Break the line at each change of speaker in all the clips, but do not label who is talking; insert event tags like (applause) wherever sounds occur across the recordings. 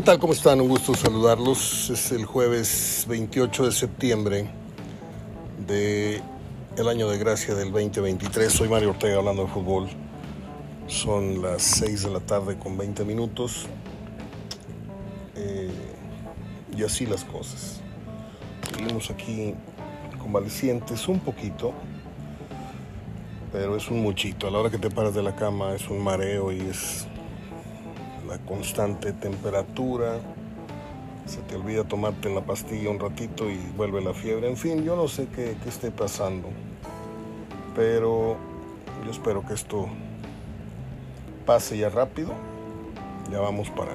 ¿Qué tal? ¿Cómo están? Un gusto saludarlos. Es el jueves 28 de septiembre de año de gracia del 2023. Soy Mario Ortega hablando de fútbol. Son las 6 de la tarde con 20 minutos. Eh, y así las cosas. Seguimos aquí convalecientes un poquito, pero es un muchito. A la hora que te paras de la cama es un mareo y es la constante temperatura, se te olvida tomarte la pastilla un ratito y vuelve la fiebre. En fin, yo no sé qué, qué esté pasando, pero yo espero que esto pase ya rápido. Ya vamos para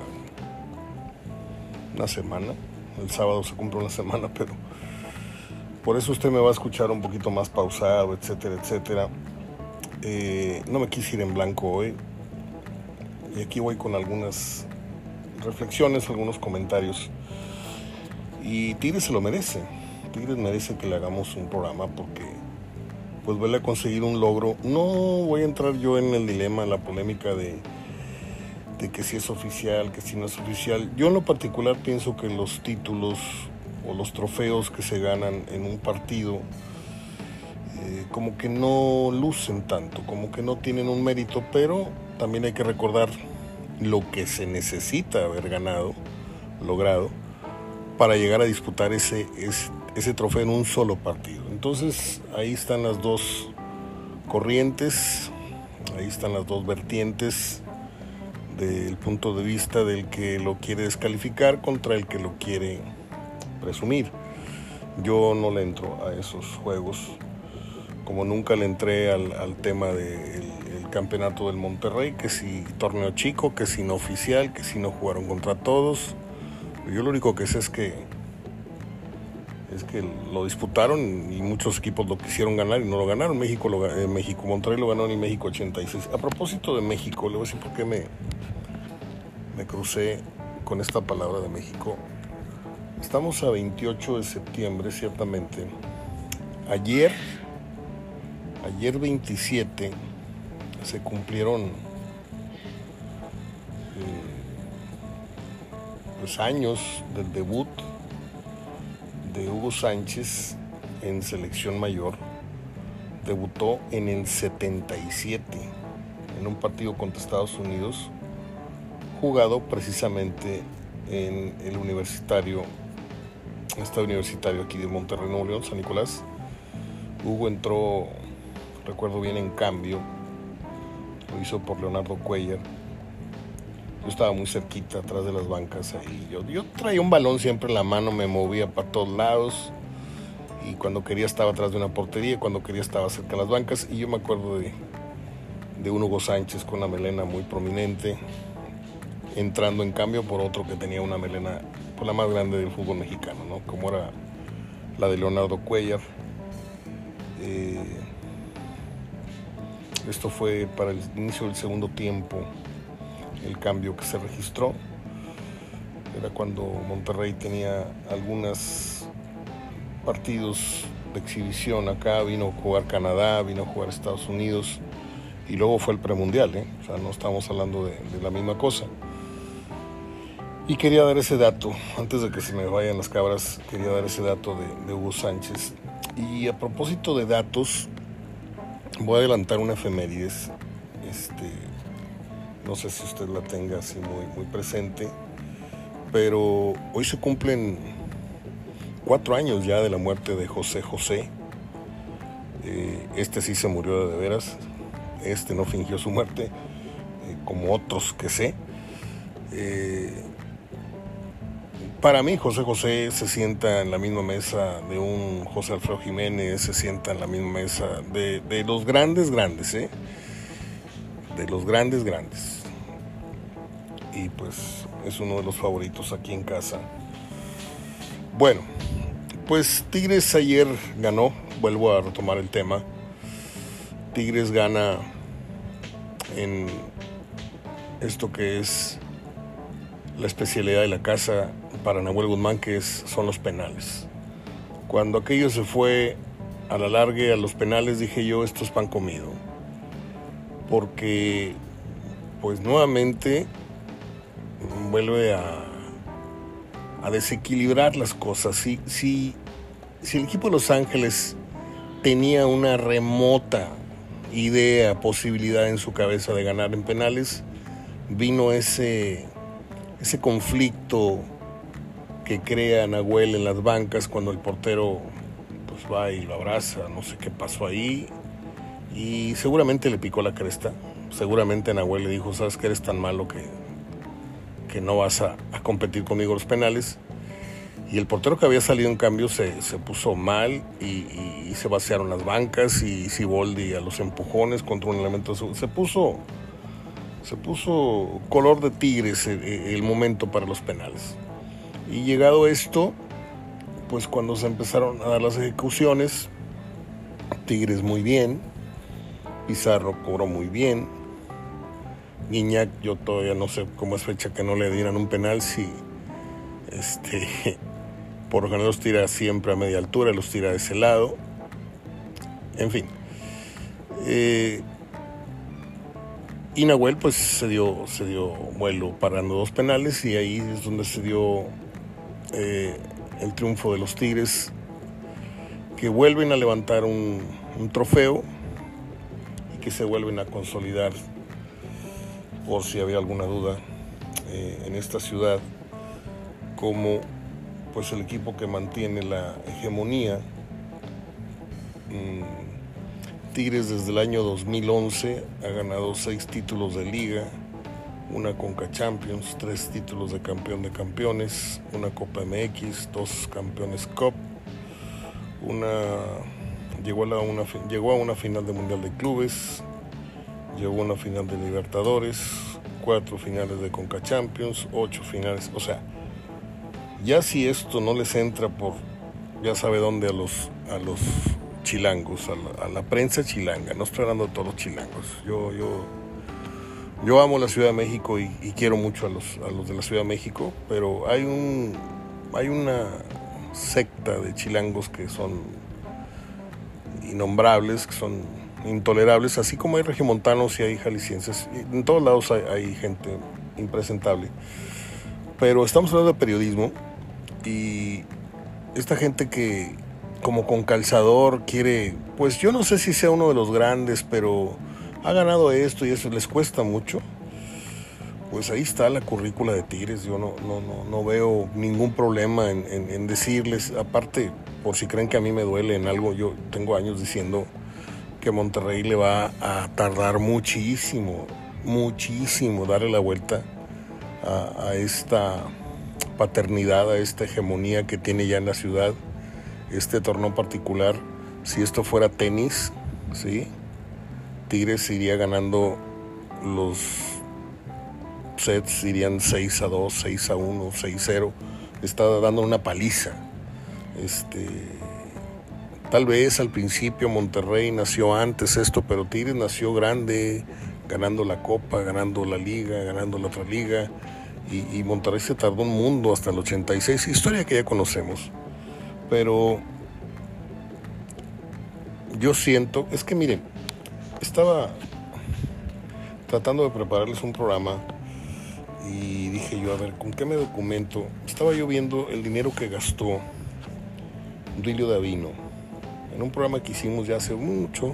una semana. El sábado se cumple una semana, pero por eso usted me va a escuchar un poquito más pausado, etcétera, etcétera. Eh, no me quise ir en blanco hoy. Y aquí voy con algunas reflexiones, algunos comentarios. Y Tigres se lo merece. Tigres merece que le hagamos un programa porque pues vuelve a conseguir un logro. No voy a entrar yo en el dilema, la polémica de, de que si es oficial, que si no es oficial. Yo en lo particular pienso que los títulos o los trofeos que se ganan en un partido eh, como que no lucen tanto, como que no tienen un mérito, pero también hay que recordar lo que se necesita haber ganado, logrado, para llegar a disputar ese, ese, trofeo en un solo partido. Entonces ahí están las dos corrientes, ahí están las dos vertientes del punto de vista del que lo quiere descalificar contra el que lo quiere presumir. Yo no le entro a esos juegos, como nunca le entré al, al tema del campeonato del Monterrey, que si torneo chico, que si no oficial, que si no jugaron contra todos. Yo lo único que sé es que es que lo disputaron y muchos equipos lo quisieron ganar y no lo ganaron. México, eh, México Monterrey lo ganó en México 86. A propósito de México, le voy a decir por qué me, me crucé con esta palabra de México. Estamos a 28 de septiembre, ciertamente. Ayer, ayer 27, se cumplieron eh, los años del debut de Hugo Sánchez en selección mayor. Debutó en el 77 en un partido contra Estados Unidos, jugado precisamente en el universitario, este universitario aquí de Monterrey, Nuevo León, San Nicolás. Hugo entró, recuerdo bien, en cambio, lo hizo por Leonardo Cuellar. Yo estaba muy cerquita, atrás de las bancas ahí. Yo, traía un balón siempre en la mano, me movía para todos lados. Y cuando quería estaba atrás de una portería, cuando quería estaba cerca de las bancas. Y yo me acuerdo de, de un Hugo Sánchez con una melena muy prominente, entrando en cambio por otro que tenía una melena, por la más grande del fútbol mexicano, ¿no? Como era la de Leonardo Cuellar. Eh, esto fue para el inicio del segundo tiempo, el cambio que se registró. Era cuando Monterrey tenía algunos partidos de exhibición acá, vino a jugar Canadá, vino a jugar Estados Unidos y luego fue el premundial, ¿eh? o sea, no estamos hablando de, la misma cosa. Y quería dar ese dato, antes de que se me vayan las cabras, quería dar ese dato de, de Hugo Sánchez. Y a propósito de datos, voy a adelantar una efemérides. Este, no sé si usted la tenga así muy, muy presente, pero hoy se cumplen cuatro años ya de la muerte de José José. Eh, este sí se murió de, veras, este no fingió su muerte, eh, como otros que sé. Eh, para mí José José se sienta en la misma mesa de un José Alfredo Jiménez, se sienta en la misma mesa de, los grandes grandes, ¿eh? de los grandes grandes. Y pues es uno de los favoritos aquí en casa. Bueno, pues Tigres ayer ganó, vuelvo a retomar el tema. Tigres gana en esto que es la especialidad de la casa para Nahuel Guzmán, que son los penales. Cuando aquello se fue a la larga a los penales, dije yo, esto es pan comido. Porque, pues nuevamente, vuelve a, a desequilibrar las cosas. Si, si, si el equipo de Los Ángeles tenía una remota idea, posibilidad en su cabeza de ganar en penales, vino ese, ese conflicto que crea Nahuel en las bancas cuando el portero pues va y lo abraza, no sé qué pasó ahí, y seguramente le picó la cresta, seguramente Nahuel le dijo, sabes que eres tan malo que, que no vas a, competir conmigo los penales, y el portero que había salido en cambio se, puso mal y, se vaciaron las bancas y Siboldi a los empujones contra un elemento se puso se puso color de tigres el momento para los penales. Y llegado esto, pues cuando se empezaron a dar las ejecuciones, Tigres muy bien, Pizarro cobró muy bien, Guiñac yo todavía no sé cómo es fecha que no le dieran un penal si este (laughs) por lo general los tira siempre a media altura, los tira de ese lado. En fin. Eh, y pues se dio, se dio vuelo parando dos penales y ahí es donde se dio eh, el triunfo de los Tigres, que vuelven a levantar un, trofeo y que se vuelven a consolidar, por si había alguna duda, eh, en esta ciudad como pues el equipo que mantiene la hegemonía. Mm, Tigres desde el año 2011 ha ganado seis títulos de liga, una Conca Champions, tres títulos de campeón de campeones, una Copa MX, dos campeones Cup, una llegó a, una, llegó a una final de Mundial de Clubes, llegó a una final de Libertadores, cuatro finales de Conca Champions, ocho finales, o sea, ya si esto no les entra por ya sabe dónde a los a los chilangos, a la, prensa chilanga, no estoy hablando de todos los chilangos. Yo, yo yo amo la Ciudad de México y, quiero mucho a los, a los de la Ciudad de México, pero hay un hay una secta de chilangos que son innombrables, que son intolerables, así como hay regiomontanos y hay jaliscienses. En todos lados hay, hay gente impresentable. Pero estamos hablando de periodismo y esta gente que como con calzador quiere, pues yo no sé si sea uno de los grandes, pero ha ganado esto y eso les cuesta mucho, pues ahí está la currícula de Tigres. Yo no, no, no, no veo ningún problema en, decirles, aparte, por si creen que a mí me duele en algo, yo tengo años diciendo que Monterrey le va a tardar muchísimo, muchísimo darle la vuelta a, a esta paternidad, a esta hegemonía que tiene ya en la ciudad, este torneo particular. Si esto fuera tenis, ¿sí? Tigres iría ganando los sets, irían 6 a 2, 6 a 1, 6 a 0. Está dando una paliza. Este, tal vez al principio Monterrey nació antes esto, pero Tigres nació grande, ganando la Copa, ganando la Liga, ganando la otra Liga. Y, y Monterrey se tardó un mundo hasta el 86, historia que ya conocemos. Pero yo siento, es que miren, estaba tratando de prepararles un programa y dije yo, a ver, ¿con qué me documento? Estaba yo viendo el dinero que gastó Duilio Davino en un programa que hicimos ya hace mucho,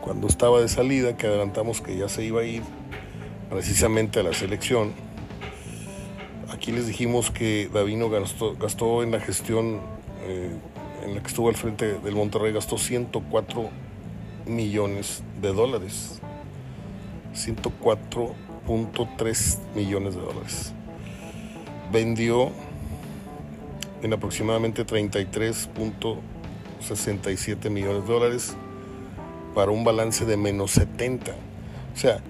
cuando estaba de salida, que adelantamos que ya se iba a ir precisamente a la selección. Aquí les dijimos que Davino gastó, en la gestión eh, en la que estuvo al frente del Monterrey, gastó 104 millones de dólares. 104.3 millones de dólares. Vendió en aproximadamente 33.67 millones de dólares para un balance de menos 70. O sea,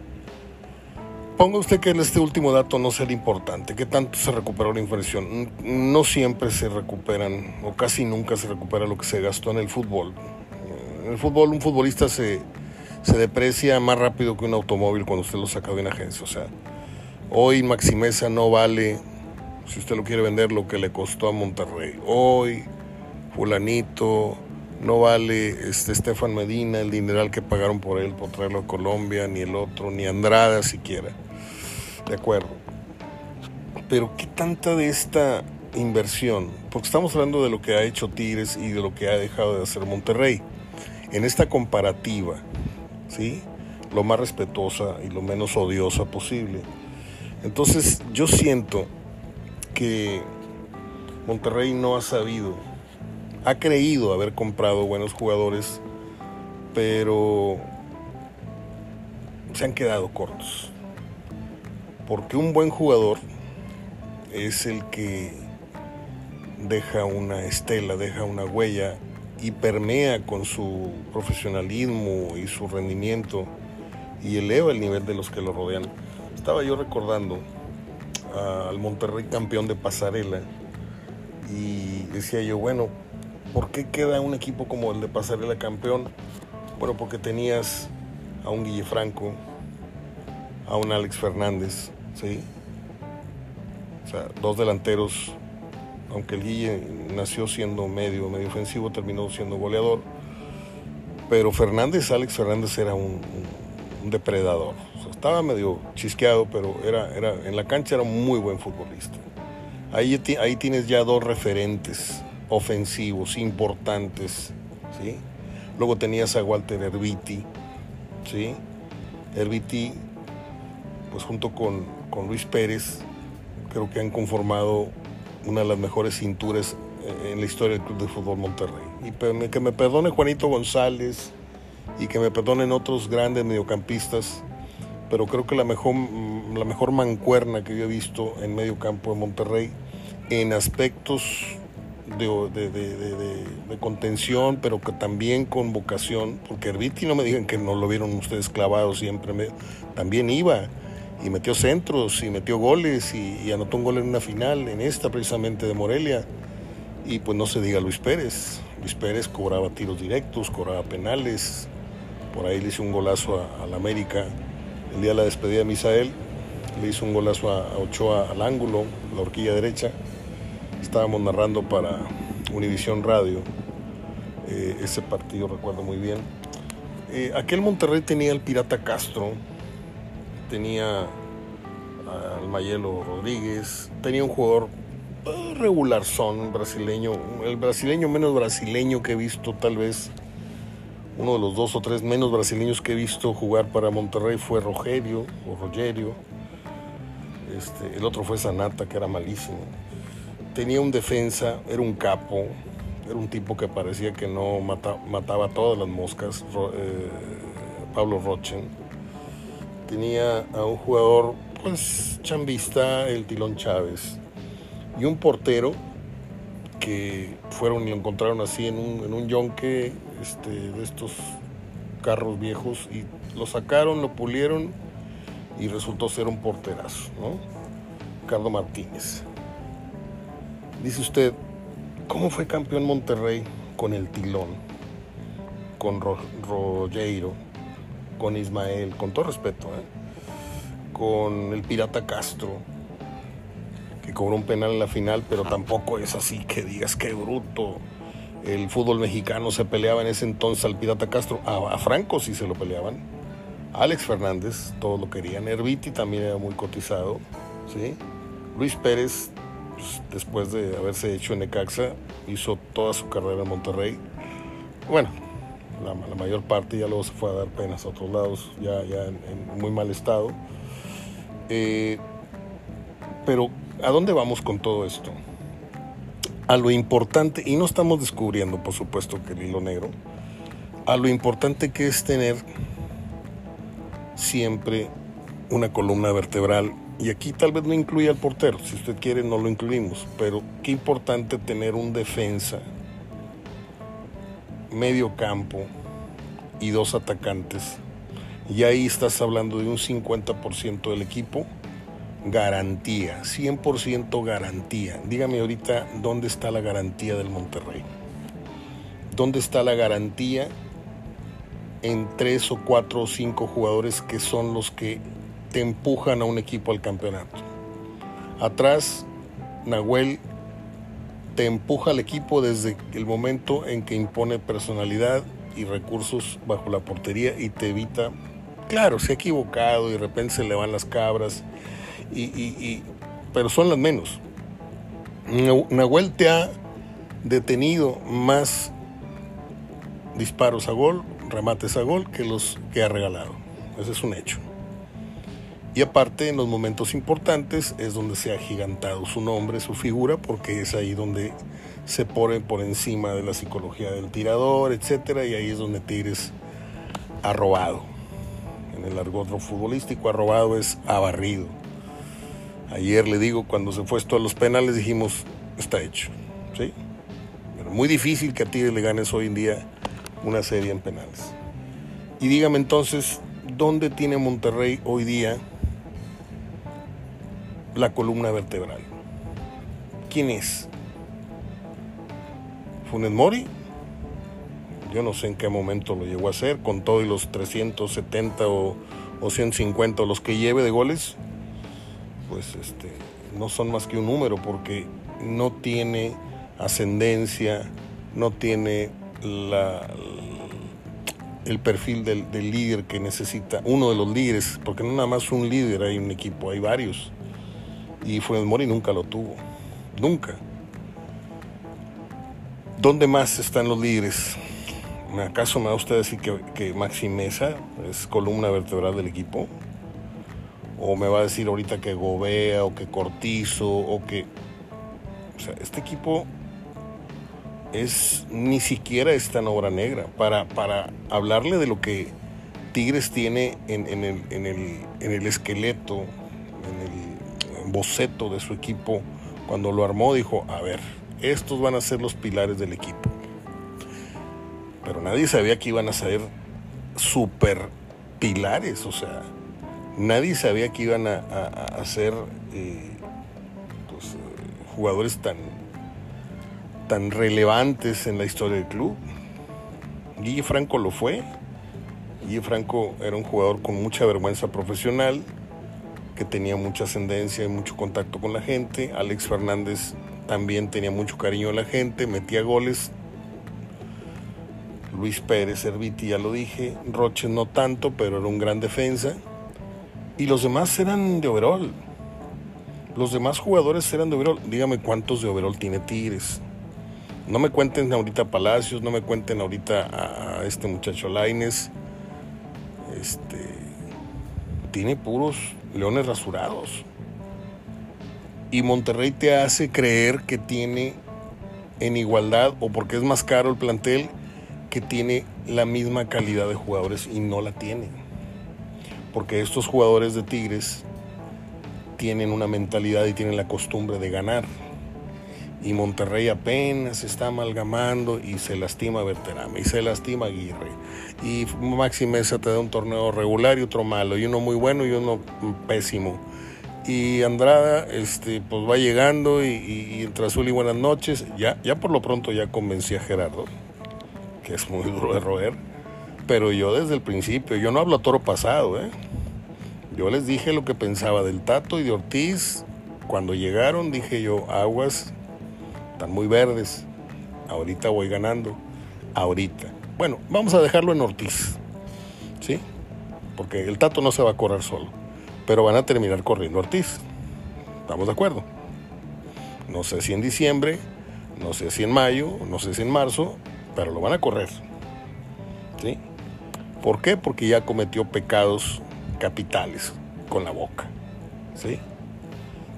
ponga usted que en este último dato no sea importante, que tanto se recuperó la inversión. No siempre se recuperan, o casi nunca se recupera lo que se gastó en el fútbol. El fútbol un futbolista se, deprecia más rápido que un automóvil cuando usted lo saca de una agencia. O sea, hoy Maximeza no vale, si usted lo quiere vender, lo que le costó a Monterrey. Hoy fulanito no vale este Estefan Medina, el dineral que pagaron por él por traerlo a Colombia, ni el otro, ni Andrada siquiera. De acuerdo. Pero ¿qué tanta de esta inversión, porque estamos hablando de lo que ha hecho Tigres y de lo que ha dejado de hacer Monterrey. En esta comparativa, ¿sí? Lo más respetuosa y lo menos odiosa posible. Entonces, yo siento que Monterrey no ha sabido, ha creído haber comprado buenos jugadores, pero se han quedado cortos. Porque un buen jugador es el que deja una estela, deja una huella y permea con su profesionalismo y su rendimiento y eleva el nivel de los que lo rodean. Estaba yo recordando al Monterrey campeón de pasarela y decía yo, bueno, ¿por qué queda un equipo como el de pasarela campeón? Bueno, porque tenías a un Guille Franco, a un Alex Fernández, ¿sí? Dos delanteros, aunque el Guille nació siendo medio, medio ofensivo, terminó siendo goleador. Pero Fernández, Alex Fernández era un, depredador. estaba medio chisqueado, pero era, era, en la cancha era un muy buen futbolista. Ahí, ahí tienes ya dos referentes ofensivos importantes, ¿sí? Luego tenías a Walter Herbiti, ¿sí? Herbiti, pues junto con, con Luis Pérez, creo que han conformado una de las mejores cinturas eh, en la historia del Club de Fútbol Monterrey. Y que me perdone Juanito González y que me perdonen otros grandes mediocampistas, pero creo que la mejor, mm, la mejor mancuerna que yo he visto en medio campo de Monterrey en aspectos de, de, contención, pero que también con vocación, porque Herbiti no me digan que no lo vieron ustedes clavado siempre, también iba y metió centros y metió goles y, anotó un gol en una final, en esta precisamente de Morelia. Y pues no se diga Luis Pérez. Luis Pérez cobraba tiros directos, cobraba penales. Por ahí le hizo un golazo al América. El día de la despedida de Misael le hizo un golazo a, Ochoa al ángulo, la horquilla derecha. Estábamos narrando para Univisión Radio eh, ese partido, recuerdo muy bien. Eh, aquel Monterrey tenía el Pirata Castro, tenía al Mayelo Rodríguez, tenía un jugador eh, regular son brasileño, el brasileño menos brasileño que he visto tal vez, uno de los dos o tres menos brasileños que he visto jugar para Monterrey fue Rogerio o Rogerio, este, el otro fue Sanata que era malísimo, tenía un defensa, era un capo, era un tipo que parecía que no mataba todas las moscas, eh, Pablo Rochen tenía a un jugador pues chambista, el Tilón Chávez, y un portero que fueron y lo encontraron así en un, en un yonque este, de estos carros viejos y lo sacaron, lo pulieron y resultó ser un porterazo, ¿no? Ricardo Martínez. Dice usted, ¿cómo fue campeón Monterrey con el Tilón? Con Ro con Ismael, con todo respeto, ¿eh? con el Pirata Castro, que cobró un penal en la final, pero tampoco es así que digas qué bruto. El fútbol mexicano se peleaba en ese entonces al Pirata Castro, a, Franco sí se lo peleaban. Alex Fernández, todos lo querían. Herbiti también era muy cotizado. ¿sí? Luis Pérez, pues, después de haberse hecho en Necaxa, hizo toda su carrera en Monterrey. Bueno, la, mayor parte ya luego se fue a dar penas a otros lados, ya, ya en, muy mal estado. Eh, pero, ¿a dónde vamos con todo esto? A lo importante, y no estamos descubriendo, por supuesto, que el hilo negro, a lo importante que es tener siempre una columna vertebral. Y aquí tal vez no incluya al portero, si usted quiere no lo incluimos, pero qué importante tener un defensa medio campo y dos atacantes. Y ahí estás hablando de un 50% del equipo. Garantía, 100% garantía. Dígame ahorita dónde está la garantía del Monterrey. ¿Dónde está la garantía en tres o cuatro o cinco jugadores que son los que te empujan a un equipo al campeonato? Atrás, Nahuel te empuja al equipo desde el momento en que impone personalidad y recursos bajo la portería y te evita, claro, se ha equivocado y de repente se le van las cabras, y, pero son las menos. Nahuel te ha detenido más disparos a gol, remates a gol que los que ha regalado. Ese es un hecho. Y aparte, en los momentos importantes es donde se ha gigantado su nombre, su figura, porque es ahí donde se pone por encima de la psicología del tirador, etcétera, y ahí es donde Tigres ha robado. En el argot futbolístico, ha robado es ha barrido. Ayer le digo, cuando se fue esto a los penales, dijimos, está hecho. ¿sí? Muy difícil que a Tigres le ganes hoy en día una serie en penales. Y dígame entonces, ¿dónde tiene Monterrey hoy día la columna vertebral? ¿Quién es? Funes Mori. Yo no sé en qué momento lo llegó a hacer, con todos los 370 o, o 150 los que lleve de goles, pues este, no son más que un número porque no tiene ascendencia, no tiene la, el perfil del, líder que necesita, uno de los líderes, porque no nada más un líder hay un equipo, hay varios. Y Funes Mori nunca lo tuvo, nunca. ¿Dónde más están los líderes? ¿Acaso me va usted decir que, que Maxi Mesa es columna vertebral del equipo? ¿O me va a decir ahorita que Gobea o que Cortizo o que... O sea, este equipo es ni siquiera está en obra negra. Para, para hablarle de lo que Tigres tiene en, el, en, el, en el esqueleto, boceto de su equipo, cuando lo armó, dijo, a ver, estos van a ser los pilares del equipo. Pero nadie sabía que iban a ser super pilares, o sea, nadie sabía que iban a, ser eh, pues, jugadores tan tan relevantes en la historia del club. Guille Franco lo fue. Guille Franco era un jugador con mucha vergüenza profesional, que tenía mucha ascendencia y mucho contacto con la gente. Alex Fernández también tenía mucho cariño a la gente, metía goles. Luis Pérez, Serviti, ya lo dije. Roches no tanto, pero era un gran defensa. Y los demás eran de overall. Los demás jugadores eran de overall. Dígame cuántos de overall tiene Tigres. No me cuenten ahorita Palacios, no me cuenten ahorita a este muchacho Laines. Este tiene puros leones rasurados. Y Monterrey te hace creer que tiene en igualdad o porque es más caro el plantel que tiene la misma calidad de jugadores y no la tiene. Porque estos jugadores de Tigres tienen una mentalidad y tienen la costumbre de ganar y Monterrey apenas está amalgamando y se lastima Berterame y se lastima Aguirre. Y Maxi Mesa te da un torneo regular y otro malo y uno muy bueno y uno pésimo. Y Andrada este pues va llegando y, entre azul y buenas noches ya ya por lo pronto ya convencí a Gerardo que es muy duro de roer pero yo desde el principio yo no hablo a toro pasado ¿eh? yo les dije lo que pensaba del Tato y de Ortiz. Cuando llegaron dije yo aguas están muy verdes. Ahorita voy ganando. Ahorita. Bueno, vamos a dejarlo en Ortiz. ¿Sí? Porque el Tato no se va a correr solo. Pero van a terminar corriendo Ortiz. ¿Estamos de acuerdo? No sé si en diciembre, no sé si en mayo, no sé si en marzo, pero lo van a correr. ¿Sí? ¿Por qué? Porque ya cometió pecados capitales con la boca. ¿Sí?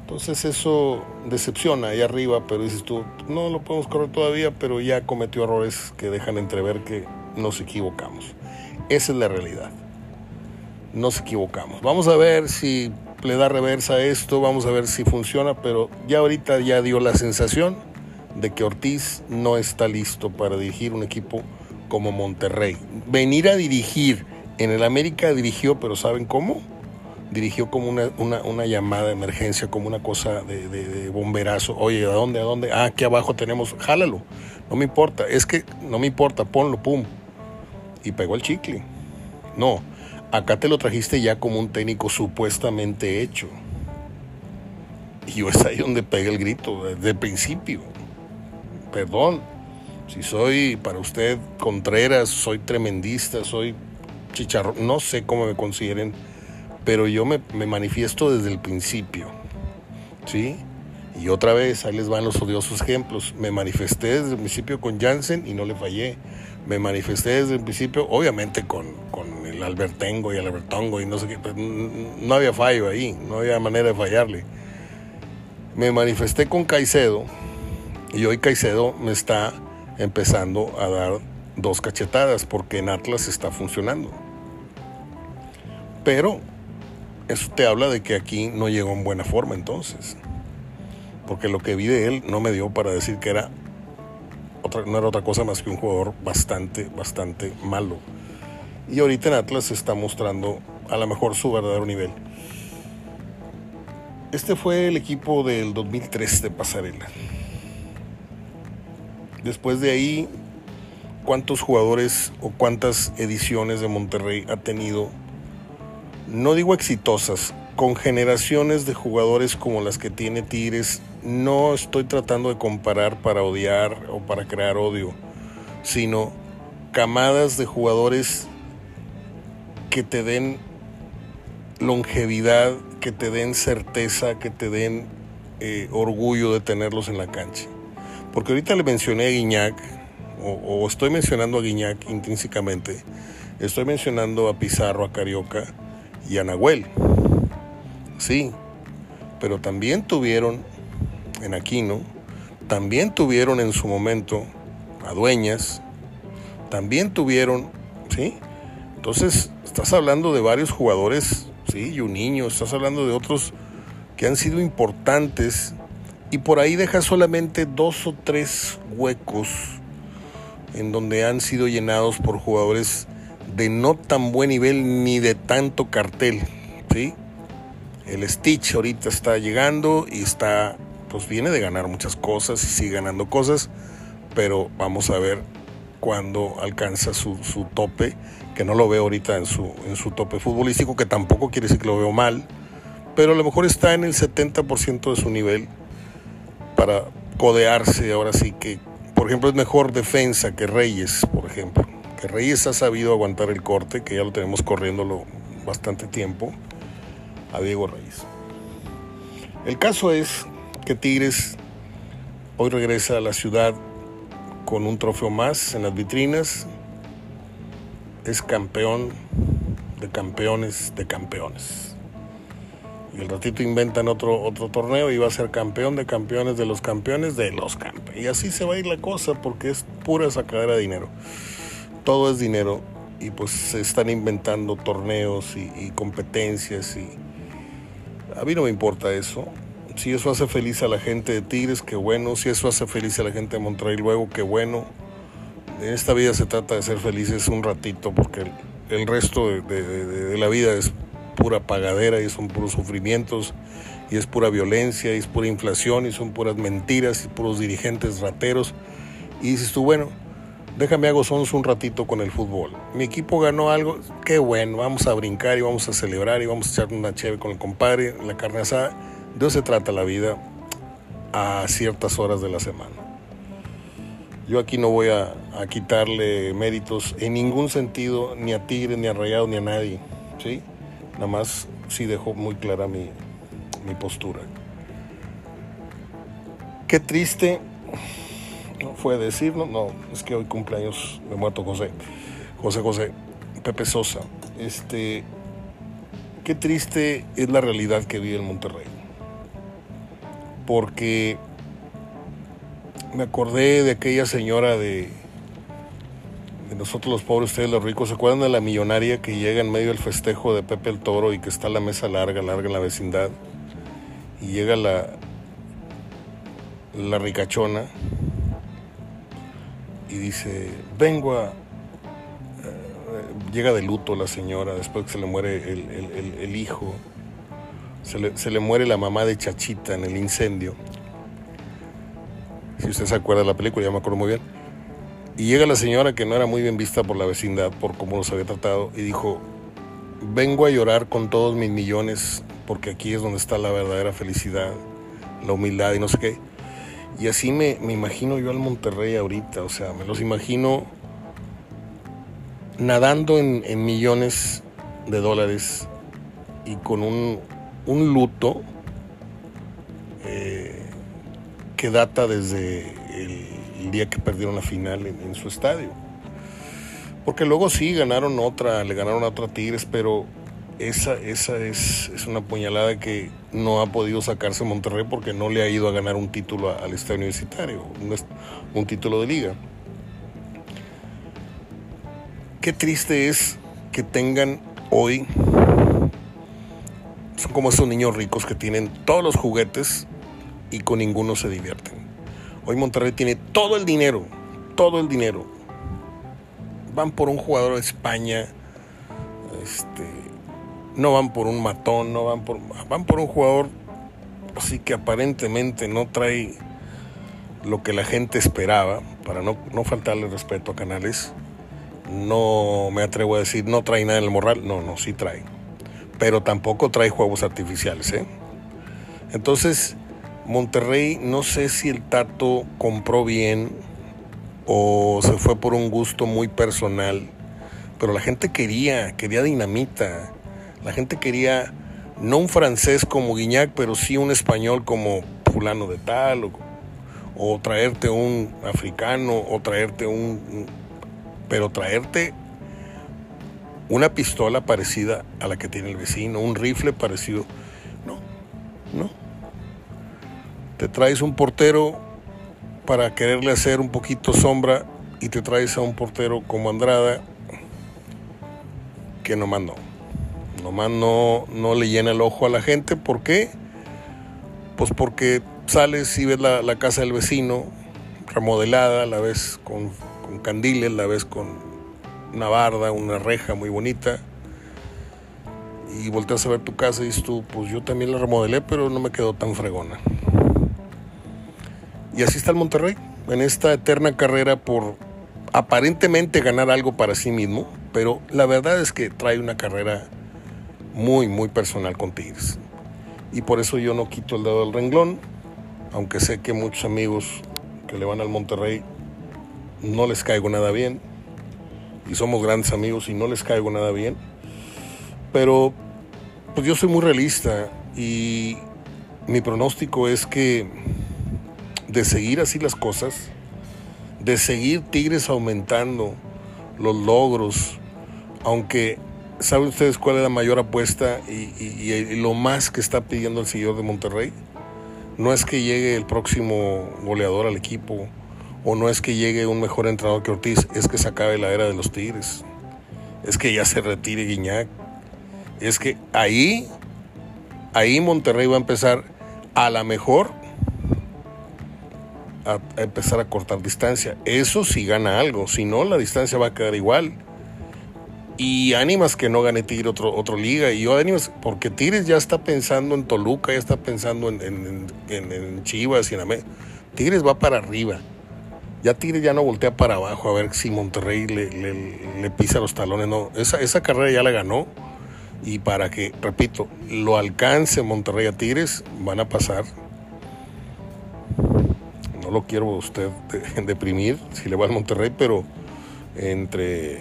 Entonces eso decepciona ahí arriba, pero dices tú, no lo podemos correr todavía, pero ya cometió errores que dejan entrever que nos equivocamos. Esa es la realidad. Nos equivocamos. Vamos a ver si le da reversa a esto, vamos a ver si funciona, pero ya ahorita ya dio la sensación de que Ortiz no está listo para dirigir un equipo como Monterrey. Venir a dirigir en el América dirigió, pero ¿saben cómo? Dirigió como una, llamada de emergencia, como una cosa de, bomberazo. Oye, ¿a dónde? ¿A dónde? Ah, aquí abajo tenemos, jálalo. No me importa, es que no me importa, ponlo, pum. Y pegó el chicle. No, acá te lo trajiste ya como un técnico supuestamente hecho. Y yo es ahí donde pega el grito, desde el principio. Perdón, si soy para usted Contreras, soy tremendista, soy chicharrón, no sé cómo me consideren pero yo me, manifiesto desde el principio, ¿sí? Y otra vez, ahí les van los odiosos ejemplos. Me manifesté desde el principio con Jansen y no le fallé. Me manifesté desde el principio, obviamente con, con el Albertengo y el Albertongo y no sé qué. Pues, no había fallo ahí, no había manera de fallarle. Me manifesté con Caicedo y hoy Caicedo me está empezando a dar dos cachetadas porque en Atlas está funcionando. Pero eso te habla de que aquí no llegó en buena forma entonces. Porque lo que vi de él no me dio para decir que era otra, no era otra cosa más que un jugador bastante, bastante malo. Y ahorita en Atlas está mostrando a lo mejor su verdadero nivel. Este fue el equipo del 2003 de Pasarela. Después de ahí, ¿cuántos jugadores o cuántas ediciones de Monterrey ha tenido? No digo exitosas, con generaciones de jugadores como las que tiene Tigres, no estoy tratando de comparar para odiar o para crear odio, sino camadas de jugadores que te den longevidad, que te den certeza, que te den eh, orgullo de tenerlos en la cancha. Porque ahorita le mencioné a Guiñac, o, estoy mencionando a Guiñac intrínsecamente, estoy mencionando a Pizarro, a Carioca y a. Sí, pero también tuvieron en Aquino, también tuvieron en su momento a Dueñas, también tuvieron, ¿sí? Entonces, estás hablando de varios jugadores, ¿sí? Y un niño, estás hablando de otros que han sido importantes y por ahí deja solamente dos o tres huecos en donde han sido llenados por jugadores de no tan buen nivel ni de tanto cartel, ¿sí? El Stitch ahorita está llegando y está, pues viene de ganar muchas cosas y sigue ganando cosas, pero vamos a ver cuándo alcanza su, su tope, que no lo veo ahorita en su, en su tope futbolístico, que tampoco quiere decir que lo veo mal, pero a lo mejor está en el 70% de su nivel para codearse ahora sí que, por ejemplo, es mejor defensa que Reyes, por ejemplo. Reyes ha sabido aguantar el corte, que ya lo tenemos corriéndolo bastante tiempo, a Diego Reyes. El caso es que Tigres hoy regresa a la ciudad con un trofeo más en las vitrinas. Es campeón de campeones de campeones. Y el ratito inventan otro, otro torneo y va a ser campeón de campeones de los campeones de los campeones. Y así se va a ir la cosa porque es pura sacadera de dinero. Todo es dinero y pues se están inventando torneos y, competencias y a mí no me importa eso. Si eso hace feliz a la gente de Tigres, qué bueno. Si eso hace feliz a la gente de Monterrey luego, qué bueno. En esta vida se trata de ser felices un ratito porque el, resto de la vida es pura pagadera y son puros sufrimientos y es pura violencia y es pura inflación y son puras mentiras y puros dirigentes rateros. Y dices tú, bueno, déjame hago un ratito con el fútbol. Mi equipo ganó algo, qué bueno, vamos a brincar y vamos a celebrar y vamos a echar una chévere con el compadre, la carne asada. De eso se trata la vida a ciertas horas de la semana. Yo aquí no voy a, a quitarle méritos en ningún sentido, ni a Tigre, ni a Rayado, ni a nadie. ¿sí? Nada más sí dejó muy clara mi, postura. Qué triste fue decirlo, no, es que hoy cumpleaños de muerto José, José José, Pepe Sosa. Este, qué triste es la realidad que vive en Monterrey. Porque me acordé de aquella señora de de nosotros los pobres, ustedes los ricos, ¿se acuerdan de la millonaria que llega en medio del festejo de Pepe el Toro y que está la mesa larga, larga en la vecindad? Y llega la, la ricachona y dice, vengo a... Eh, llega de luto la señora después que se le muere el, hijo, se le, se le muere la mamá de Chachita en el incendio. Si usted se acuerda de la película, ya me acuerdo muy bien y llega la señora que no era muy bien vista por la vecindad, por cómo los había tratado, y dijo, vengo a llorar con todos mis millones, porque aquí es donde está la verdadera felicidad, la humildad y no sé qué. Y así me, me imagino yo al Monterrey ahorita, o sea, me los imagino nadando en, millones de dólares y con un, luto eh, que data desde el, día que perdieron la final en, su estadio. Porque luego sí ganaron otra, le ganaron a otra Tigres, pero esa, esa es, es, una puñalada que no ha podido sacarse Monterrey porque no le ha ido a ganar un título al estadio universitario, un, título de liga. Qué triste es que tengan hoy, son como esos niños ricos que tienen todos los juguetes y con ninguno se divierten. Hoy Monterrey tiene todo el dinero, todo el dinero. Van por un jugador de España, este, no van por un matón, no van por, van por un jugador así que aparentemente no trae lo que la gente esperaba, para no, no faltarle respeto a Canales. No me atrevo a decir no trae nada en el morral, no, no, sí trae. Pero tampoco trae juegos artificiales, ¿eh? Entonces, Monterrey, no sé si el Tato compró bien o se fue por un gusto muy personal, pero la gente quería, quería dinamita. La gente quería no un francés como Guiñac, pero sí un español como fulano de tal, o, o traerte un africano, o traerte un, pero traerte una pistola parecida a la que tiene el vecino, un rifle parecido, no, no te traes un portero para quererle hacer un poquito sombra y te traes a un portero como Andrada que no. Nomás no, no le llena el ojo a la gente. ¿Por qué? Pues porque sales y ves la, casa del vecino remodelada, la ves con, con candiles, la ves con una barda, una reja muy bonita y volteas a ver tu casa y dices tú, pues yo también la remodelé, pero no me quedó tan fregona. Y así está el Monterrey, en esta eterna carrera por aparentemente ganar algo para sí mismo, pero la verdad es que trae una carrera muy, muy personal con Tigres. Y por eso yo no quito el dedo del renglón, aunque sé que muchos amigos que le van al Monterrey no les caigo nada bien, y somos grandes amigos y no les caigo nada bien, pero pues yo soy muy realista y mi pronóstico es que de seguir así las cosas, de seguir Tigres aumentando los logros, aunque ¿saben ustedes cuál es la mayor apuesta y, lo más que está pidiendo el señor de Monterrey? No es que llegue el próximo goleador al equipo o no es que llegue un mejor entrenador que Ortiz, es que se acabe la era de los Tigres, es que ya se retire Guiñac, es que ahí, ahí Monterrey va a empezar a la mejor a, empezar a cortar distancia. Eso si gana algo, si no, la distancia va a quedar igual. Y ánimas que no gane Tigre otro, otro liga. Y yo ánimas, porque Tigres ya está pensando en Toluca, ya está pensando en, en, Chivas y en América. Tigres va para arriba. Ya Tigres ya no voltea para abajo a ver si Monterrey le, le, pisa los talones. No, esa, esa carrera ya la ganó. Y para que, repito, lo alcance Monterrey a Tigres, van a pasar no lo quiero usted (laughs) deprimir si le va al Monterrey, pero entre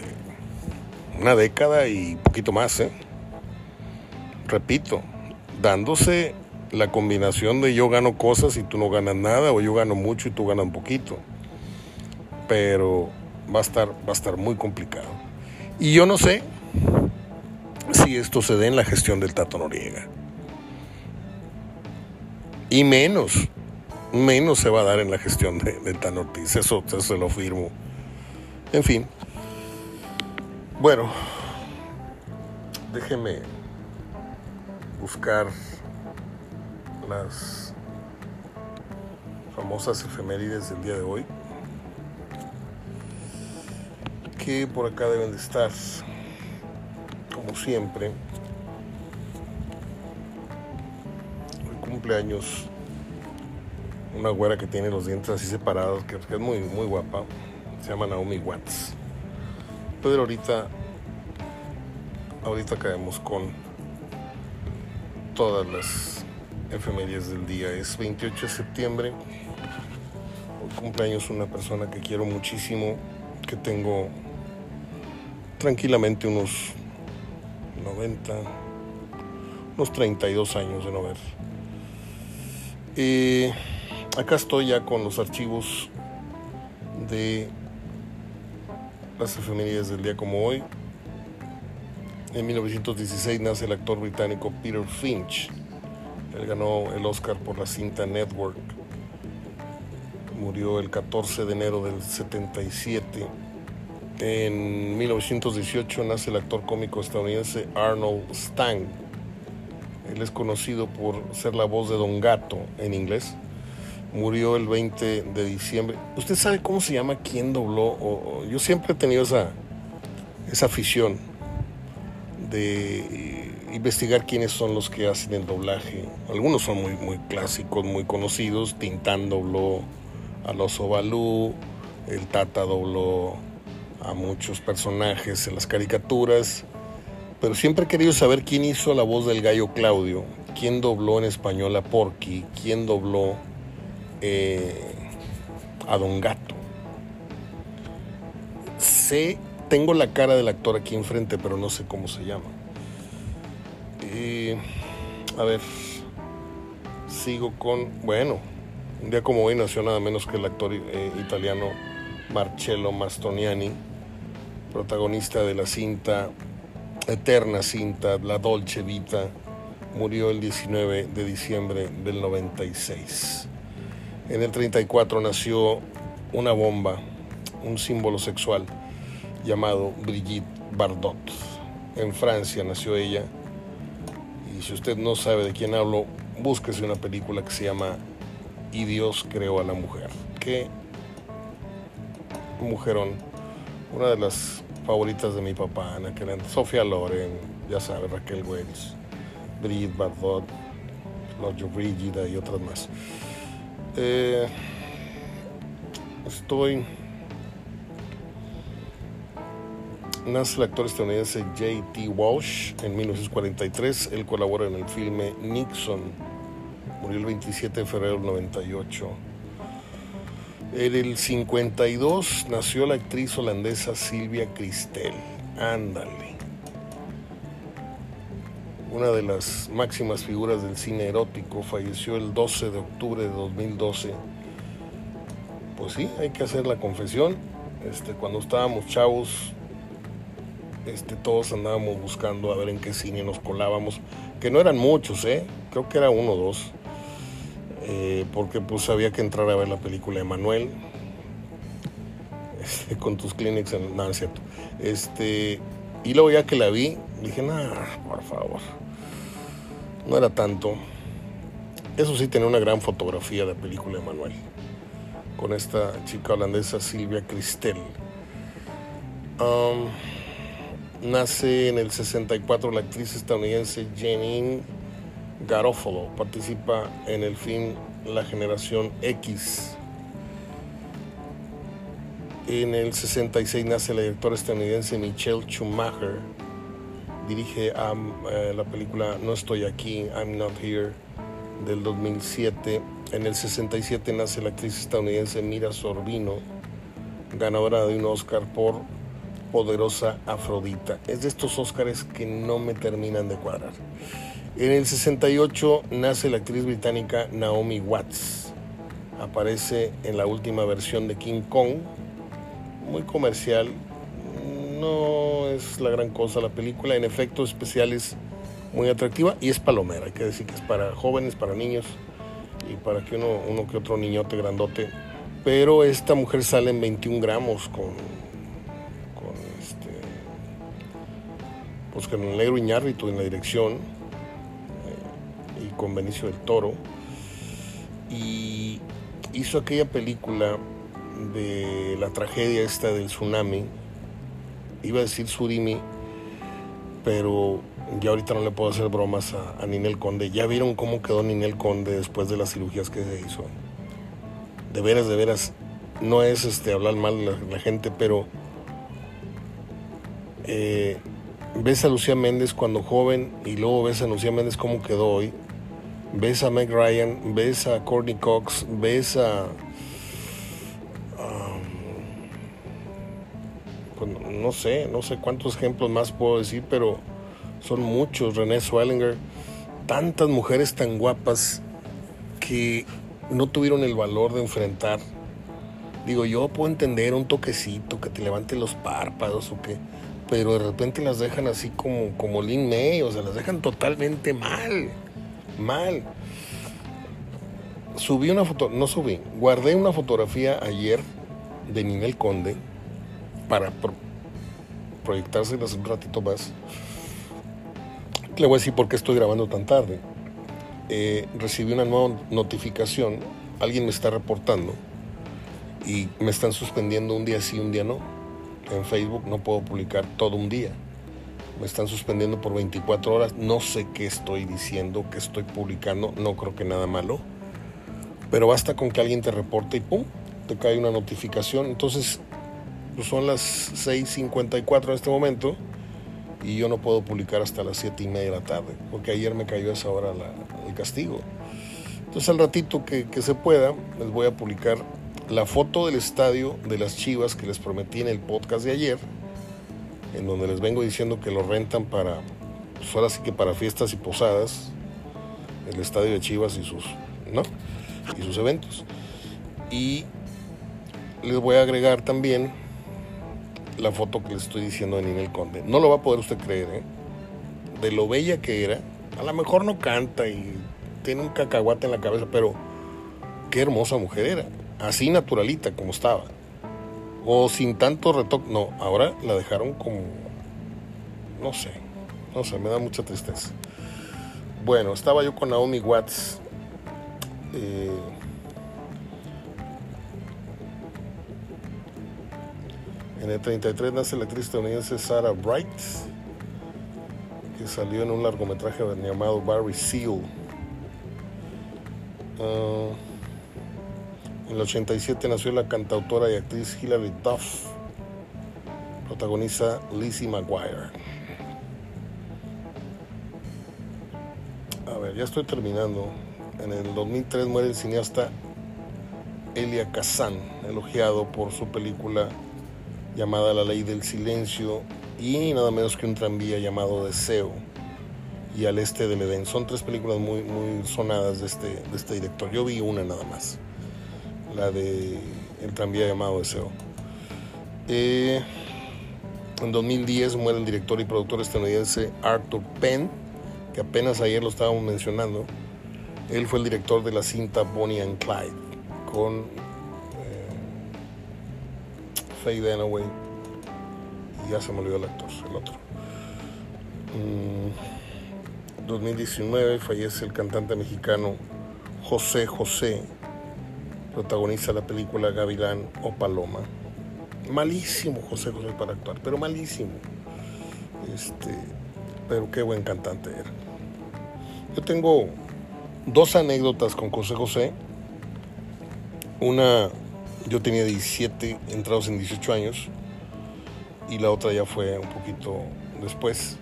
una década y poquito más, ¿eh? repito, dándose la combinación de yo gano cosas y tú no ganas nada, o yo gano mucho y tú ganas un poquito. Pero va a estar, va a estar muy complicado. Y yo no sé si esto se dé en la gestión del Tato Noriega. Y menos menos se va a dar en la gestión de, de Tan Ortiz. Eso, se lo firmo. En fin. Bueno, déjeme buscar las famosas efemérides del día de hoy. Que por acá deben de estar, como siempre. El cumpleaños una güera que tiene los dientes así separados, que, es muy, muy guapa. Se llama Naomi Watts. Pero ahorita, ahorita caemos con todas las efemérides del día. Es 28 de septiembre. Hoy cumpleaños una persona que quiero muchísimo, que tengo tranquilamente unos 90, unos 32 años de no ver. Y acá estoy ya con los archivos de las efemérides del día como hoy. En 1916 nace el actor británico Peter Finch. Él ganó el Oscar por la cinta Network. Murió el 14 de enero del 77. En 1918 nace el actor cómico estadounidense Arnold Stang. Él es conocido por ser la voz de Don Gato en inglés. Murió el 20 de diciembre. ¿Usted sabe cómo se llama quién dobló? yo siempre he tenido esa, esa afición de investigar quiénes son los que hacen el doblaje. Algunos son muy, muy clásicos, muy conocidos. Tintán dobló a Oso Balú, el Tata dobló a muchos personajes en las caricaturas. Pero siempre he querido saber quién hizo la voz del gallo Claudio, quién dobló en español a Porky, quién dobló eh, a Don Gato. Sé tengo la cara del actor aquí enfrente, pero no sé cómo se llama. a ver, sigo con, bueno, un día como hoy nació nada menos que el actor eh, italiano Marcello Mastoniani, protagonista de la cinta, eterna cinta, La Dolce Vita, murió el 19 de diciembre del 96. En el 34 nació una bomba, un símbolo sexual llamado Brigitte Bardot. En Francia nació ella. Y si usted no sabe de quién hablo, búsquese una película que se llama Y Dios creó a la mujer. Qué mujerón. Una de las favoritas de mi papá aquel Sofía Loren, ya sabe, Raquel Wells, Brigitte Bardot, Roger Brigida y otras más. Eh, estoy Nace el actor estadounidense J.T. Walsh en 1943. Él colabora en el filme Nixon. Murió el 27 de febrero del 98. En el 52 nació la actriz holandesa Silvia Christel. Ándale. Una de las máximas figuras del cine erótico falleció el 12 de octubre de 2012. Pues sí, hay que hacer la confesión. Este, cuando estábamos chavos, este, todos andábamos buscando a ver en qué cine nos colábamos, que no eran muchos, ¿eh? creo que era uno o dos, eh, porque pues había que entrar a ver la película de Manuel, este, (laughs) con tus clinics, en, no, es cierto, este, y luego ya que la vi, dije, nada, por favor, no era tanto, eso sí tenía una gran fotografía de la película de Manuel, con esta chica holandesa Silvia Cristel. Nace en el 64 la actriz estadounidense Janine Garofalo. Participa en el film La Generación X. En el 66 nace la directora estadounidense Michelle Schumacher. Dirige eh, la película No estoy aquí, I'm not here, del 2007. En el 67 nace la actriz estadounidense Mira Sorbino, ganadora de un Oscar por poderosa Afrodita. Es de estos Óscares que no me terminan de cuadrar. En el 68 nace la actriz británica Naomi Watts. Aparece en la última versión de King Kong, muy comercial. No es la gran cosa la película, en efectos especiales muy atractiva y es palomera. Hay que decir que es para jóvenes, para niños y para que uno, uno que otro niñote grandote. Pero esta mujer sale en 21 gramos con pues con el negro Iñárritu en la dirección eh, y con Benicio del Toro. Y hizo aquella película de la tragedia esta del tsunami. Iba a decir Surimi, pero ya ahorita no le puedo hacer bromas a, Ninel Conde. Ya vieron cómo quedó Ninel Conde después de las cirugías que se hizo. De veras, de veras, no es este hablar mal de la, gente, pero eh, ves a Lucía Méndez cuando joven y luego ves a Lucía Méndez cómo quedó hoy. Ves a Meg Ryan, ves a Courtney Cox, ves a... no sé, no sé cuántos ejemplos más puedo decir, pero son muchos. René Swellinger, tantas mujeres tan guapas que no tuvieron el valor de enfrentar. Digo, yo puedo entender un toquecito, que te levante los párpados o qué, pero de repente las dejan así como, como Lin May, o sea, las dejan totalmente mal, mal. Subí una foto, no subí, guardé una fotografía ayer de Ninel Conde para proyectárselas un ratito más. Le voy a decir por qué estoy grabando tan tarde. Eh, recibí una nueva notificación, alguien me está reportando y me están suspendiendo un día sí, un día no. En Facebook no puedo publicar todo un día. Me están suspendiendo por 24 horas. No sé qué estoy diciendo, qué estoy publicando. No creo que nada malo. Pero basta con que alguien te reporte y ¡pum! Te cae una notificación. Entonces pues son las 6.54 en este momento y yo no puedo publicar hasta las 7 y media de la tarde, porque ayer me cayó esa hora el castigo. Entonces al ratito que, que, se pueda, les voy a publicar la foto del estadio de las Chivas que les prometí en el podcast de ayer, en donde les vengo diciendo que lo rentan para, pues ahora sí que para fiestas y posadas, el estadio de Chivas y sus, ¿no? Y sus eventos. Y les voy a agregar también la foto que les estoy diciendo de Ninel Conde. No lo va a poder usted creer, ¿eh? De lo bella que era. A lo mejor no canta y tiene un cacahuate en la cabeza, pero qué hermosa mujer era. Así naturalita como estaba. O sin tanto retoque. No, ahora la dejaron como... No sé. No sé, me da mucha tristeza. Bueno, estaba yo con Naomi Watts. Eh, En el 33 nace la actriz estadounidense Sarah Bright, que salió en un largometraje llamado Barry Seal. Ah, en el 87 nació la cantautora y actriz Hilary Duff, protagoniza Lizzie McGuire. A ver, ya estoy terminando. En el 2003 muere el cineasta Elia Kazan, elogiado por su película llamada La Ley del Silencio y nada menos que un tranvía llamado Deseo y Al Este del Edén. Son tres películas muy, sonadas de este, de este director. Yo vi una nada más, la de El tranvía llamado Deseo. Eh, en 2010 muere el director y productor estadounidense Arthur Penn, que apenas ayer lo estábamos mencionando. Él fue el director de la cinta Bonnie and Clyde con Faye Dunaway y ya se me olvidó el actor, el otro. 2019 mm, fallece el cantante mexicano José José, protagoniza la película Gavilán o Paloma. Malísimo José José para actuar, pero malísimo. Este, pero qué buen cantante era. Yo tengo dos anécdotas con José José. Una yo tenía 17, entrados en 18 años, y la otra ya fue un poquito después.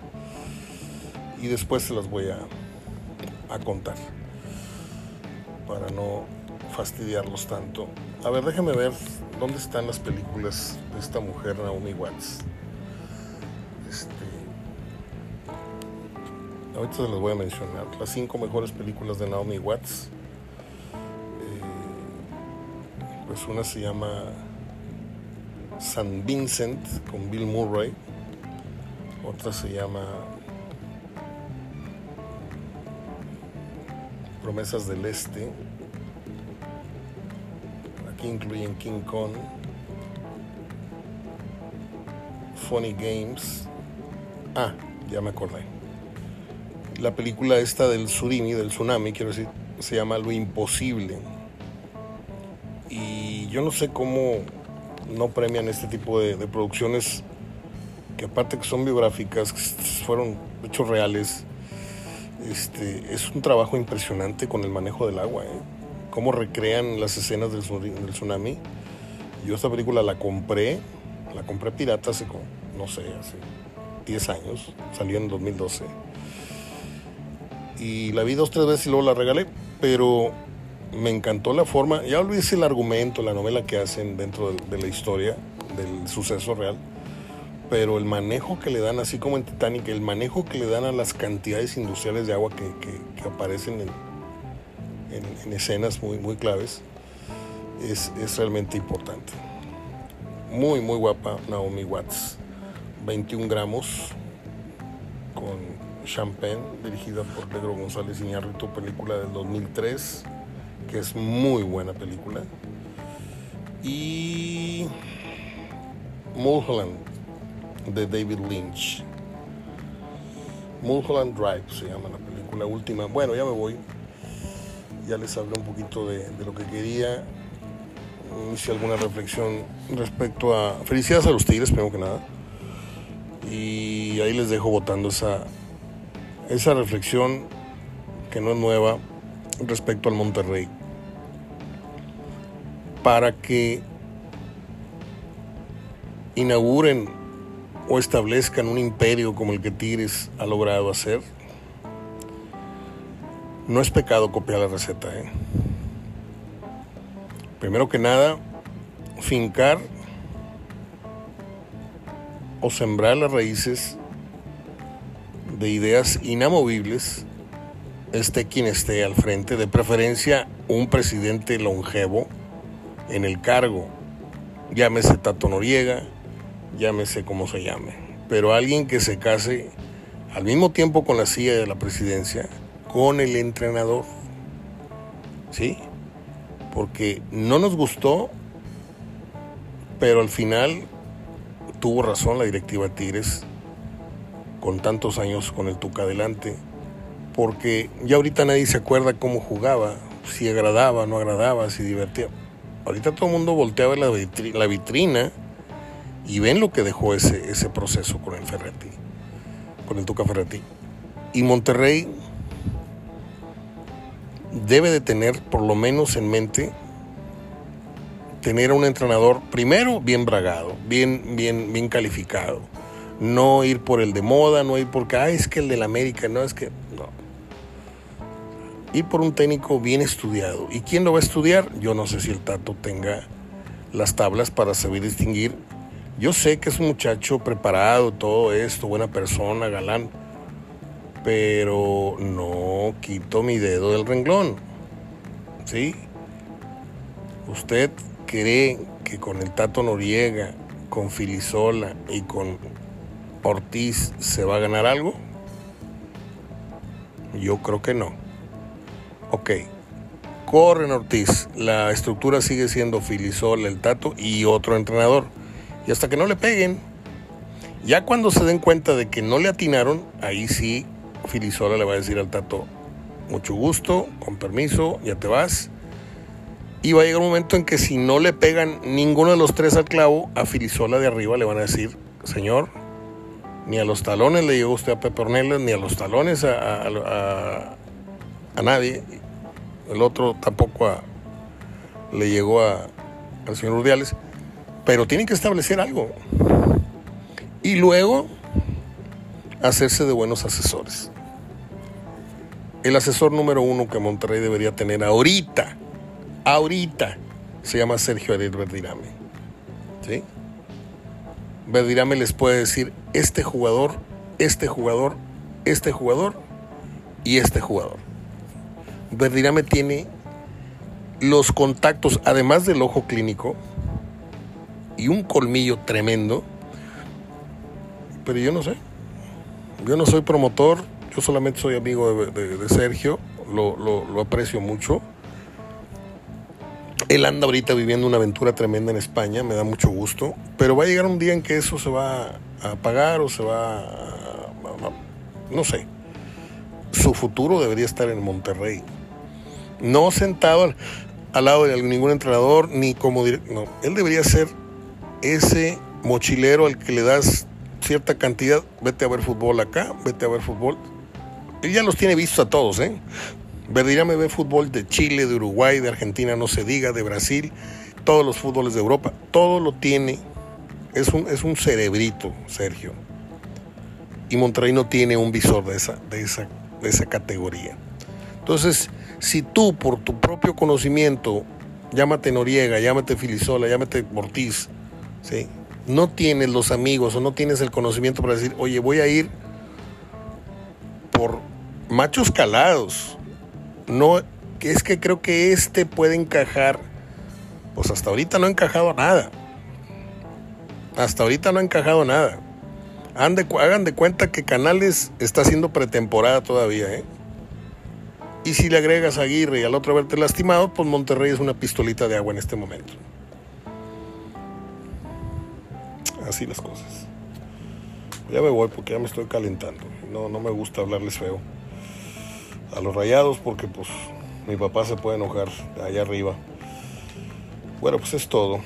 Y después se las voy a, a contar, para no fastidiarlos tanto. A ver, déjenme ver dónde están las películas de esta mujer, Naomi Watts. Este, ahorita se las voy a mencionar. Las cinco mejores películas de Naomi Watts. Pues una se llama San Vincent con Bill Murray, otra se llama Promesas del Este, aquí incluyen King Kong, Funny Games, ah, ya me acordé. La película esta del tsunami, del tsunami, quiero decir, se llama Lo Imposible yo no sé cómo no premian este tipo de, producciones que aparte que son biográficas, que fueron hechos reales, este, es un trabajo impresionante con el manejo del agua, ¿eh? cómo recrean las escenas del, tsunami. Yo esta película la compré, la compré pirata hace, no sé, hace 10 años, salió en 2012. Y la vi dos, tres veces y luego la regalé, pero me encantó la forma, ya olvidé el argumento, la novela que hacen dentro de, la historia, del suceso real, pero el manejo que le dan, así como en Titanic, el manejo que le dan a las cantidades industriales de agua que, aparecen en, en, escenas muy, muy claves, es, es realmente importante. Muy, muy guapa Naomi Watts. 21 gramos con Champagne, dirigida por Pedro González Iñárritu, película del 2003, que es muy buena película. Y Mulholland, de David Lynch. Mulholland Drive se llama la película última. Bueno, ya me voy. Ya les hablé un poquito de, lo que quería. Hice alguna reflexión respecto a... Felicidades a los Tigres, primero que nada. Y ahí les dejo votando esa, esa reflexión que no es nueva respecto al Monterrey. Para que inauguren o establezcan un imperio como el que Tigres ha logrado hacer, no es pecado copiar la receta. ¿eh? Primero que nada, fincar o sembrar las raíces de ideas inamovibles, esté quien esté al frente, de preferencia un presidente longevo en el cargo, llámese Tato Noriega, llámese como se llame, pero alguien que se case al mismo tiempo con la silla de la presidencia, con el entrenador, ¿sí? Porque no nos gustó, pero al final tuvo razón la directiva Tigres con tantos años con el Tuca adelante, porque ya ahorita nadie se acuerda cómo jugaba, si agradaba, no agradaba, si divertía. Ahorita todo el mundo volteaba la, la vitrina y ven lo que dejó ese, ese proceso con el Ferretti, con el Tuca Ferretti. Y Monterrey debe de tener por lo menos en mente tener a un entrenador primero bien bragado, bien, bien, bien calificado. No ir por el de moda, no ir porque, ah, es que el del América, no, es que, Ir por un técnico bien estudiado. ¿Y quién lo va a estudiar? Yo no sé si el Tato tenga las tablas para saber distinguir. Yo sé que es un muchacho preparado, todo esto, buena persona, galán, pero no quito mi dedo del renglón. ¿Sí? Usted cree que con el Tato Noriega, con Filisola y con Ortiz se va a ganar algo? Yo creo que no. Ok, corren Ortiz, la estructura sigue siendo Filisola, el Tato y otro entrenador. Y hasta que no le peguen, ya cuando se den cuenta de que no le atinaron, ahí sí Filisola le va a decir al Tato, mucho gusto, con permiso, ya te vas. Y va a llegar un momento en que si no le pegan ninguno de los tres al clavo, a Filisola de arriba le van a decir, señor, ni a los talones le llegó usted a Pepe ni a los talones a, a, nadie. El otro tampoco le llegó a, al señor Urdiales. Pero tienen que establecer algo. Y luego hacerse de buenos asesores. El asesor número uno que Monterrey debería tener ahorita ahorita se llama Sergio Ariel Verdirame. ¿Sí? Verdirame les puede decir este jugador, este jugador, este jugador y este jugador. Verdirame tiene los contactos, además del ojo clínico, y un colmillo tremendo. Pero yo no sé. Yo no soy promotor, yo solamente soy amigo de, Sergio, lo, lo aprecio mucho él anda ahorita viviendo una aventura tremenda en España, me da mucho gusto, pero va a llegar un día en que eso se va a apagar o se va a, no sé. Su futuro debería estar en Monterrey. No sentado al, lado de ningún entrenador ni como no, él debería ser ese mochilero al que le das cierta cantidad, vete a ver fútbol acá, vete a ver fútbol. Él ya los tiene vistos a todos, ¿eh? me ve fútbol de Chile, de Uruguay, de Argentina, no se diga, de Brasil, todos los fútboles de Europa, todo lo tiene. Es un, es un cerebrito, Sergio. Y Monterrey no tiene un visor de esa, de esa, de esa categoría. Entonces, si tú por tu propio conocimiento, llámate Noriega, llámate Filisola, llámate Ortiz, ¿sí? no tienes los amigos o no tienes el conocimiento para decir, oye, voy a ir por machos calados, no es que creo que este puede encajar. Pues hasta ahorita no ha encajado nada. Hasta ahorita no ha encajado nada. hagan de cuenta que Canales está haciendo pretemporada todavía, ¿eh? Y si le agregas a Aguirre y al otro haberte lastimado, pues Monterrey es una pistolita de agua en este momento. Así las cosas. Ya me voy porque ya me estoy calentando. No, no me gusta hablarles feo. A los rayados porque pues mi papá se puede enojar allá arriba. Bueno, pues es todo.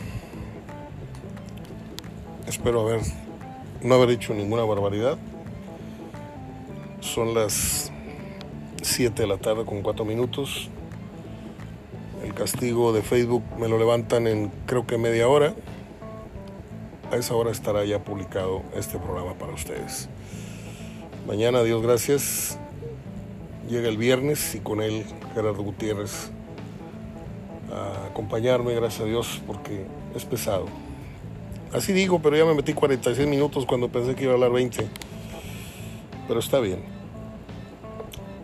Espero haber no haber hecho ninguna barbaridad. Son las 7 de la tarde con 4 minutos. El castigo de Facebook me lo levantan en creo que media hora. A esa hora estará ya publicado este programa para ustedes. Mañana, Dios gracias, llega el viernes y con él Gerardo Gutiérrez a acompañarme, gracias a Dios, porque es pesado. Así digo, pero ya me metí 46 minutos cuando pensé que iba a hablar 20. Pero está bien.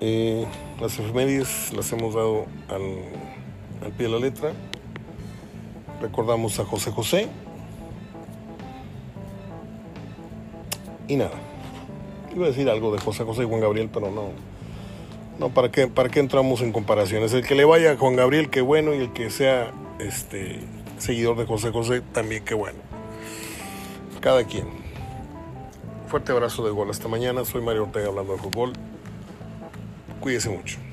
Eh, las efemérides las hemos dado al, pie de la letra. Recordamos a José José. Y nada. Iba a decir algo de José José y Juan Gabriel, pero no. No, ¿para qué, ¿para qué entramos en comparaciones? El que le vaya a Juan Gabriel, qué bueno, y el que sea este seguidor de José José, también qué bueno. Cada quien. Fuerte abrazo de gol. Hasta mañana. Soy Mario Ortega hablando de fútbol. Cuídese mucho.